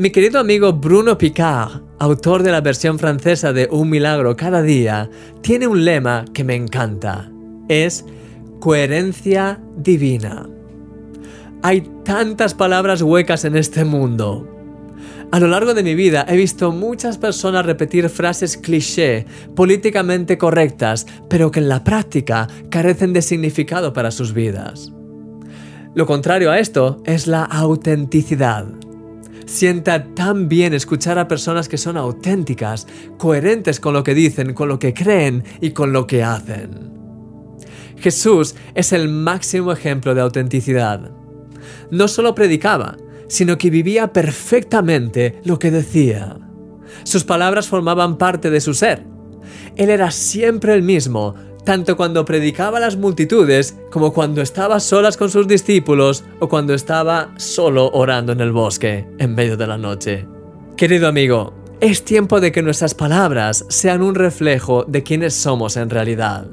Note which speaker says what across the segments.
Speaker 1: Mi querido amigo Bruno Picard, autor de la versión francesa de Un milagro cada día, tiene un lema que me encanta. Es coherencia divina. Hay tantas palabras huecas en este mundo. A lo largo de mi vida he visto muchas personas repetir frases cliché, políticamente correctas, pero que en la práctica carecen de significado para sus vidas. Lo contrario a esto es la autenticidad. Sienta tan bien escuchar a personas que son auténticas, coherentes con lo que dicen, con lo que creen y con lo que hacen. Jesús es el máximo ejemplo de autenticidad. No solo predicaba, sino que vivía perfectamente lo que decía. Sus palabras formaban parte de su ser. Él era siempre el mismo, tanto cuando predicaba a las multitudes como cuando estaba solas con sus discípulos o cuando estaba solo orando en el bosque en medio de la noche. Querido amigo, es tiempo de que nuestras palabras sean un reflejo de quienes somos en realidad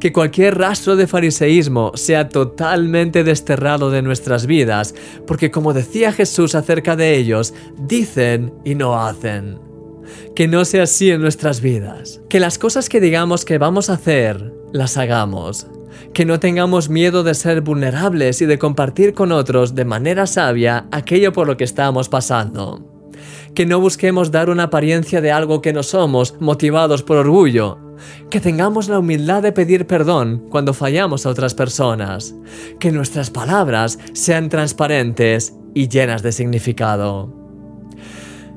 Speaker 1: que cualquier rastro de fariseísmo sea totalmente desterrado de nuestras vidas, porque como decía Jesús acerca de ellos, dicen y no hacen. Que no sea así en nuestras vidas. Que las cosas que digamos que vamos a hacer, las hagamos. Que no tengamos miedo de ser vulnerables y de compartir con otros de manera sabia aquello por lo que estamos pasando que no busquemos dar una apariencia de algo que no somos, motivados por orgullo, que tengamos la humildad de pedir perdón cuando fallamos a otras personas, que nuestras palabras sean transparentes y llenas de significado.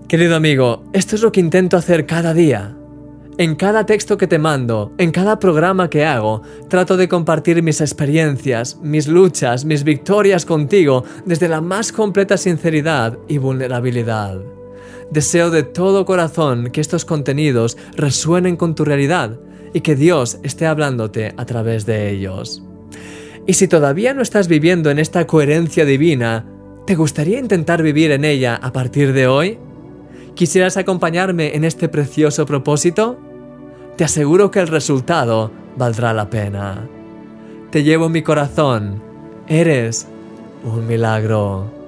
Speaker 1: Querido amigo, esto es lo que intento hacer cada día. En cada texto que te mando, en cada programa que hago, trato de compartir mis experiencias, mis luchas, mis victorias contigo desde la más completa sinceridad y vulnerabilidad. Deseo de todo corazón que estos contenidos resuenen con tu realidad y que Dios esté hablándote a través de ellos. Y si todavía no estás viviendo en esta coherencia divina, ¿te gustaría intentar vivir en ella a partir de hoy? ¿Quisieras acompañarme en este precioso propósito? Te aseguro que el resultado valdrá la pena. Te llevo en mi corazón. Eres un milagro.